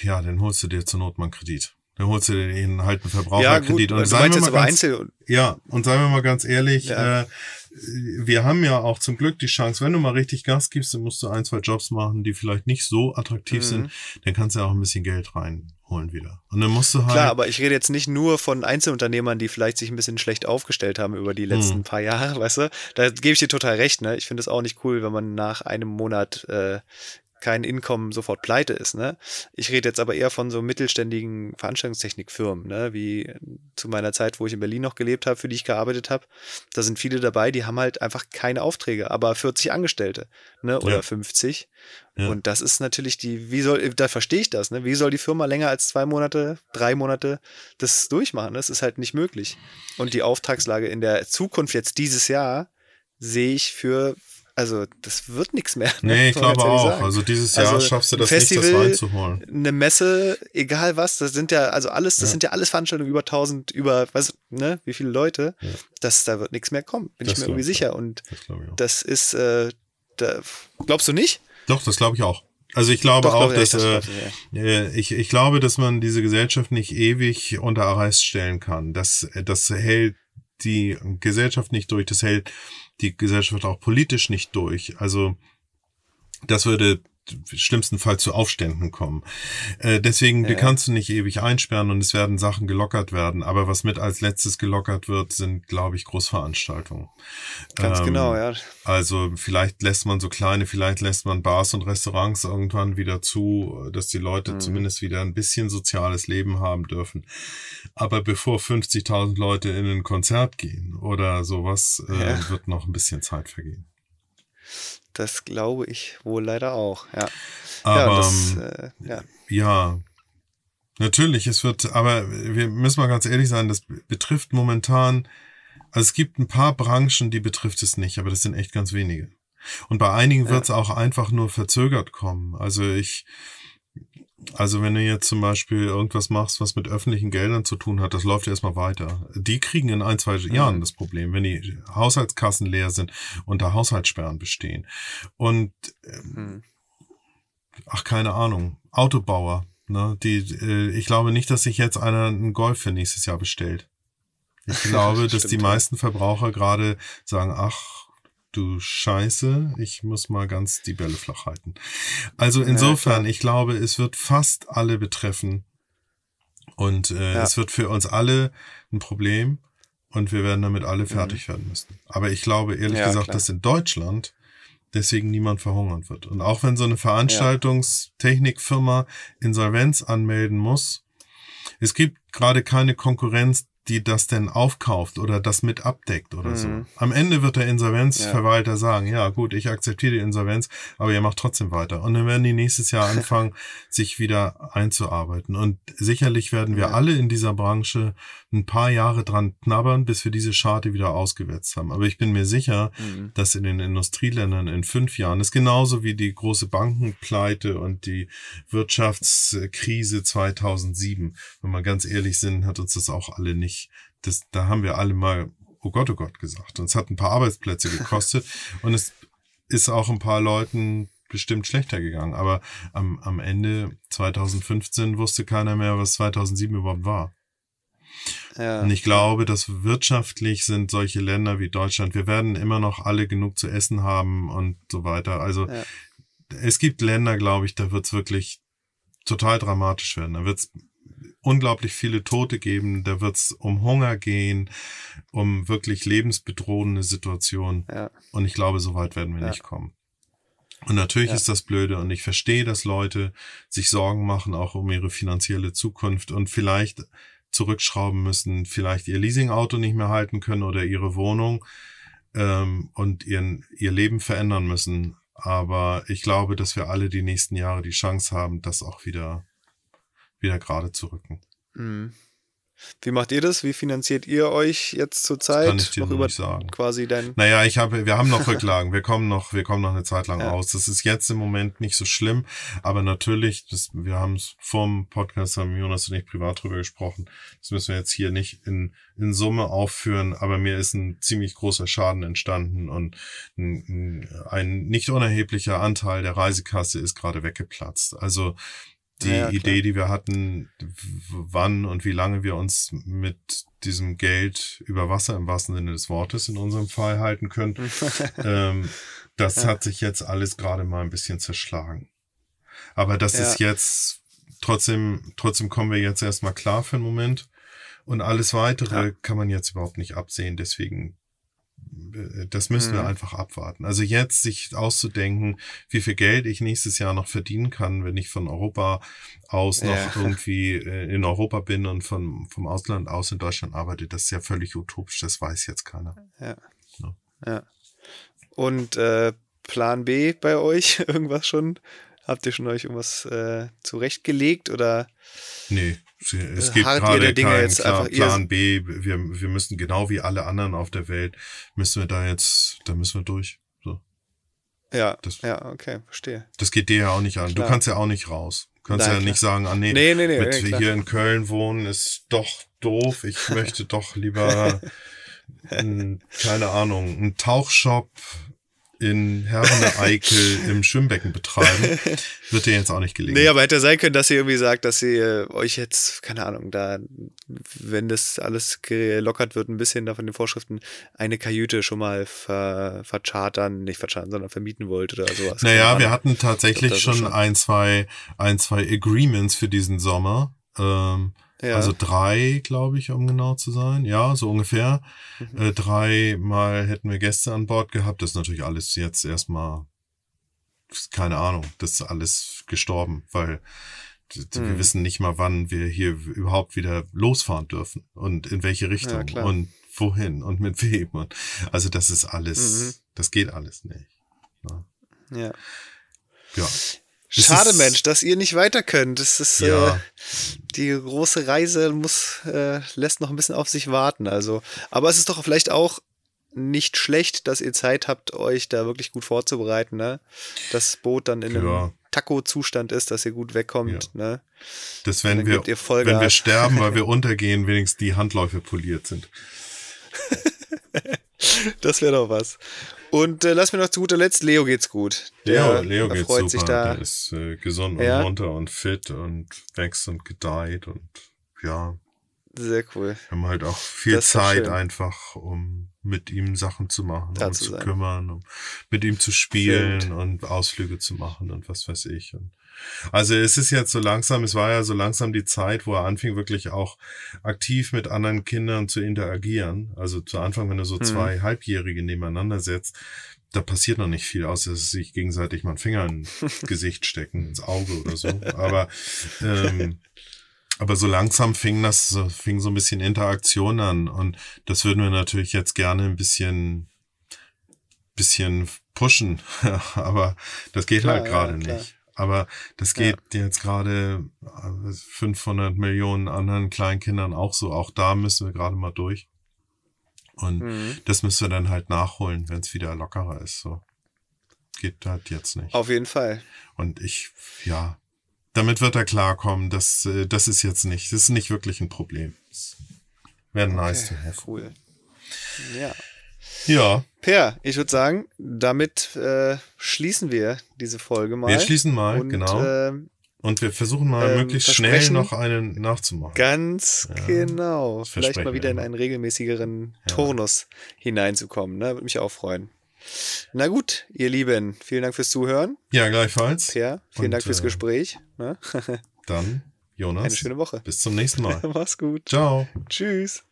ja, dann holst du dir zur Not mal einen Kredit. Dann holst du dir den halt einen Verbraucherkredit. du und seien wir mal ganz, ja, und seien wir mal ganz ehrlich, Ja. äh, wir haben ja auch zum Glück die Chance, wenn du mal richtig Gas gibst, dann musst du ein, zwei Jobs machen, die vielleicht nicht so attraktiv Mhm. sind, dann kannst du auch ein bisschen Geld reinholen wieder. Und dann musst du halt, Klar, aber ich rede jetzt nicht nur von Einzelunternehmern, die vielleicht sich ein bisschen schlecht aufgestellt haben über die letzten Hm. paar Jahre, weißt du? Da gebe ich dir total recht, ne? Ich finde es auch nicht cool, wenn man nach einem Monat äh, kein Einkommen sofort pleite ist, ne? Ich rede jetzt aber eher von so mittelständigen Veranstaltungstechnikfirmen, ne? Wie zu meiner Zeit, wo ich in Berlin noch gelebt habe, für die ich gearbeitet habe. Da sind viele dabei, die haben halt einfach keine Aufträge, aber 40 Angestellte, ne? Oder Ja. 50. Ja. Und das ist natürlich die, wie soll, da verstehe ich das, ne? Wie soll die Firma länger als zwei Monate, drei Monate das durchmachen? Das ist halt nicht möglich. Und die Auftragslage in der Zukunft jetzt dieses Jahr sehe ich für, also das wird nichts mehr. ne? nee, ich man glaube auch. sagen. Also dieses Jahr Also schaffst du das nicht, das Festival- reinzuholen. Eine Messe, egal was, das sind ja, also alles, das Ja. sind ja alles Veranstaltungen über 1000, über, was, ne, wie viele Leute, Ja. das, da wird nichts mehr kommen, bin Das ich mir irgendwie ich sicher. Und Das glaube das ist, äh, da, glaubst du nicht? Doch, das glaube ich auch. Also ich glaube Doch, auch, glaub ich, dass das äh, ja. Äh, Ich, ich glaube, dass man diese Gesellschaft nicht ewig unter Arrest stellen kann. Das, das hält die Gesellschaft nicht durch. Das hält die Gesellschaft auch politisch nicht durch. Also das würde schlimmstenfalls zu Aufständen kommen. Äh, deswegen, Ja. kannst du nicht ewig einsperren und es werden Sachen gelockert werden. Aber was mit als letztes gelockert wird, sind, glaube ich, Großveranstaltungen. Ganz Ähm, genau, ja. Also vielleicht lässt man so kleine, vielleicht lässt man Bars und Restaurants irgendwann wieder zu, dass die Leute Mhm. zumindest wieder ein bisschen soziales Leben haben dürfen. Aber bevor 50.000 Leute in ein Konzert gehen oder sowas, äh, Ja. wird noch ein bisschen Zeit vergehen. Das glaube ich wohl leider auch, ja. Aber ja, das, ähm, äh, ja. ja, Natürlich, es wird, aber wir müssen mal ganz ehrlich sein, das betrifft momentan, also es gibt ein paar Branchen, die betrifft es nicht, aber das sind echt ganz wenige. Und bei einigen wird es auch einfach nur verzögert kommen. Also ich, also wenn du jetzt zum Beispiel irgendwas machst, was mit öffentlichen Geldern zu tun hat, das läuft erstmal weiter. Die kriegen in ein, zwei mhm. Jahren das Problem, wenn die Haushaltskassen leer sind und da Haushaltssperren bestehen. Und mhm. ach, keine Ahnung, Autobauer, Ne, die, äh, ich glaube nicht, dass sich jetzt einer einen Golf für nächstes Jahr bestellt. Ich glaube, dass die meisten Verbraucher gerade sagen, ach, du Scheiße, ich muss mal ganz die Bälle flach halten. Also insofern, ich glaube, es wird fast alle betreffen. Und äh, ja. es wird für uns alle ein Problem und wir werden damit alle fertig mhm. werden müssen. Aber ich glaube ehrlich ja, gesagt, klar. dass in Deutschland deswegen niemand verhungern wird. Und auch wenn so eine Veranstaltungstechnikfirma Insolvenz anmelden muss, es gibt gerade keine Konkurrenz, die das denn aufkauft oder das mit abdeckt oder mhm. so. Am Ende wird der Insolvenzverwalter ja. sagen, ja gut, ich akzeptiere die Insolvenz, aber ihr macht trotzdem weiter. Und dann werden die nächstes Jahr anfangen, sich wieder einzuarbeiten. Und sicherlich werden wir ja. alle in dieser Branche ein paar Jahre dran knabbern, bis wir diese Scharte wieder ausgewetzt haben. Aber ich bin mir sicher, mhm. dass in den Industrieländern in fünf Jahren ist genauso wie die große Bankenpleite und die Wirtschaftskrise 2007. Wenn wir ganz ehrlich sind, hat uns das auch alle nicht, das, da haben wir alle mal, oh Gott, oh Gott gesagt. Und es hat ein paar Arbeitsplätze gekostet und es ist auch ein paar Leuten bestimmt schlechter gegangen. Aber am, am Ende 2015 wusste keiner mehr, was 2007 überhaupt war. Ja. Und ich glaube, dass wirtschaftlich sind solche Länder wie Deutschland, wir werden immer noch alle genug zu essen haben und so weiter. Also ja. es gibt Länder, glaube ich, da wird es wirklich total dramatisch werden. Da wird es unglaublich viele Tote geben, da wird es um Hunger gehen, um wirklich lebensbedrohende Situationen. Ja. Und ich glaube, so weit werden wir nicht kommen. Und natürlich ja. ist das blöde und ich verstehe, dass Leute sich Sorgen machen, auch um ihre finanzielle Zukunft und vielleicht zurückschrauben müssen, vielleicht ihr Leasingauto nicht mehr halten können oder ihre Wohnung ähm, und ihren, ihr Leben verändern müssen. Aber ich glaube, dass wir alle die nächsten Jahre die Chance haben, das auch wieder, wieder gerade zu rücken. Mhm. Wie macht ihr das? Wie finanziert ihr euch jetzt zurzeit? Kann ich dir noch über nicht sagen. Quasi dein naja, ich habe, wir haben noch Rücklagen. wir kommen noch, wir kommen noch eine Zeit lang ja. aus. Das ist jetzt im Moment nicht so schlimm, aber natürlich, das, wir haben es vorm Podcast, haben Jonas und ich privat drüber gesprochen. Das müssen wir jetzt hier nicht in, in Summe aufführen, aber mir ist ein ziemlich großer Schaden entstanden und ein, ein nicht unerheblicher Anteil der Reisekasse ist gerade weggeplatzt. Also, die ja, Idee, die wir hatten, wann und wie lange wir uns mit diesem Geld über Wasser im wahrsten Sinne des Wortes in unserem Fall halten können, ähm, das hat sich jetzt alles gerade mal ein bisschen zerschlagen. Aber das ist jetzt trotzdem, trotzdem kommen wir jetzt erstmal klar für einen Moment. Und alles weitere kann man jetzt überhaupt nicht absehen. Deswegen das müssen mhm. wir einfach abwarten. Also jetzt sich auszudenken, wie viel Geld ich nächstes Jahr noch verdienen kann, wenn ich von Europa aus noch ja. irgendwie äh, in Europa bin und von, vom Ausland aus in Deutschland arbeite, das ist ja völlig utopisch, das weiß jetzt keiner. Ja. ja. ja. Und äh, Plan B bei euch, irgendwas schon? Habt ihr schon euch irgendwas äh, zurechtgelegt oder? Nee, es gibt gerade keinen klar, Plan B. Wir, wir müssen genau wie alle anderen auf der Welt, müssen wir da jetzt, da müssen wir durch. So. Ja, das, ja, okay, verstehe. Das geht dir ja auch nicht an. Klar. Du kannst ja auch nicht raus. Du kannst Nein, ja klar. nicht sagen, ah nee, nee, nee, nee mit nee, hier in Köln wohnen ist doch doof. Ich möchte doch lieber, keine Ahnung, einen Tauchshop in Herne Eickel im Schwimmbecken betreiben, wird dir jetzt auch nicht gelingen. Nee, aber hätte sein können, dass ihr irgendwie sagt, dass ihr euch jetzt, keine Ahnung, da, wenn das alles gelockert wird, ein bisschen da von den Vorschriften, eine Kajüte schon mal ver, verchartern, nicht verchartern, sondern vermieten wollt oder sowas. Naja, wir hatten tatsächlich schon, schon ein, zwei, ein, zwei Agreements für diesen Sommer. Ähm, ja. Also drei, glaube ich, um genau zu sein. Ja, so ungefähr. Mhm. Äh, dreimal hätten wir Gäste an Bord gehabt. Das ist natürlich alles jetzt erstmal, keine Ahnung, das ist alles gestorben, weil mhm. wir wissen nicht mal, wann wir hier überhaupt wieder losfahren dürfen und in welche Richtung ja, und wohin und mit wem. Und, also das ist alles, mhm. das geht alles nicht. Ja. Ja. Schade, Mensch, dass ihr nicht weiter könnt. Das ist Ja. äh, die große Reise muss äh, lässt noch ein bisschen auf sich warten. Also, aber es ist doch vielleicht auch nicht schlecht, dass ihr Zeit habt, euch da wirklich gut vorzubereiten. Ne? Das Boot dann in Ja. einem Taco-Zustand ist, dass ihr gut wegkommt. Ne? dass dann wenn wir, wenn wir sterben, weil wir untergehen, wenigstens die Handläufe poliert sind. Das wäre doch was. Und äh, lass mir noch zu guter Letzt, Leo geht's gut. Leo, Leo geht erfreut super. sich da. Der ist äh, gesund und Ja. munter und fit und wächst und gedeiht und ja, Sehr cool. wir haben halt auch viel Zeit einfach, um mit ihm Sachen zu machen, Da um zu zu sein. kümmern, um mit ihm zu spielen Stimmt. und Ausflüge zu machen und was weiß ich. Und also es ist jetzt so langsam, es war ja so langsam die Zeit, wo er anfing, wirklich auch aktiv mit anderen Kindern zu interagieren. Also zu Anfang, wenn du so Mhm. zwei Halbjährige nebeneinander setzt, da passiert noch nicht viel, außer dass sie sich gegenseitig mal einen Finger ins Gesicht stecken, ins Auge oder so. Aber ähm, aber so langsam fing das, so, fing so ein bisschen Interaktion an und das würden wir natürlich jetzt gerne ein bisschen, bisschen pushen, aber das geht Klar, halt gerade ja, nicht. Aber das geht jetzt gerade äh, 500 Millionen anderen Kleinkindern auch so. Auch da müssen wir gerade mal durch. Und Mhm. das müssen wir dann halt nachholen, wenn es wieder lockerer ist. So geht halt jetzt nicht. Auf jeden Fall. Und ich, ja, damit wird er klarkommen. Das, äh, das ist jetzt nicht, das ist nicht wirklich ein Problem. Wäre nice to have. Cool. Ja. Ja, Per, ich würde sagen, damit äh, schließen wir diese Folge mal. wir schließen mal, Und, genau. ähm, Und wir versuchen mal ähm, möglichst schnell noch einen nachzumachen. Ganz Ja, genau. Vielleicht mal wieder in einen regelmäßigeren Ja. Turnus hineinzukommen. Ne? Würde mich auch freuen. Na gut, ihr Lieben, vielen Dank fürs Zuhören. Ja, gleichfalls. Per, vielen Und, Dank fürs äh, Gespräch. Ne? Dann, Jonas. Eine schöne Woche. Bis zum nächsten Mal. Mach's gut. Ciao. Tschüss.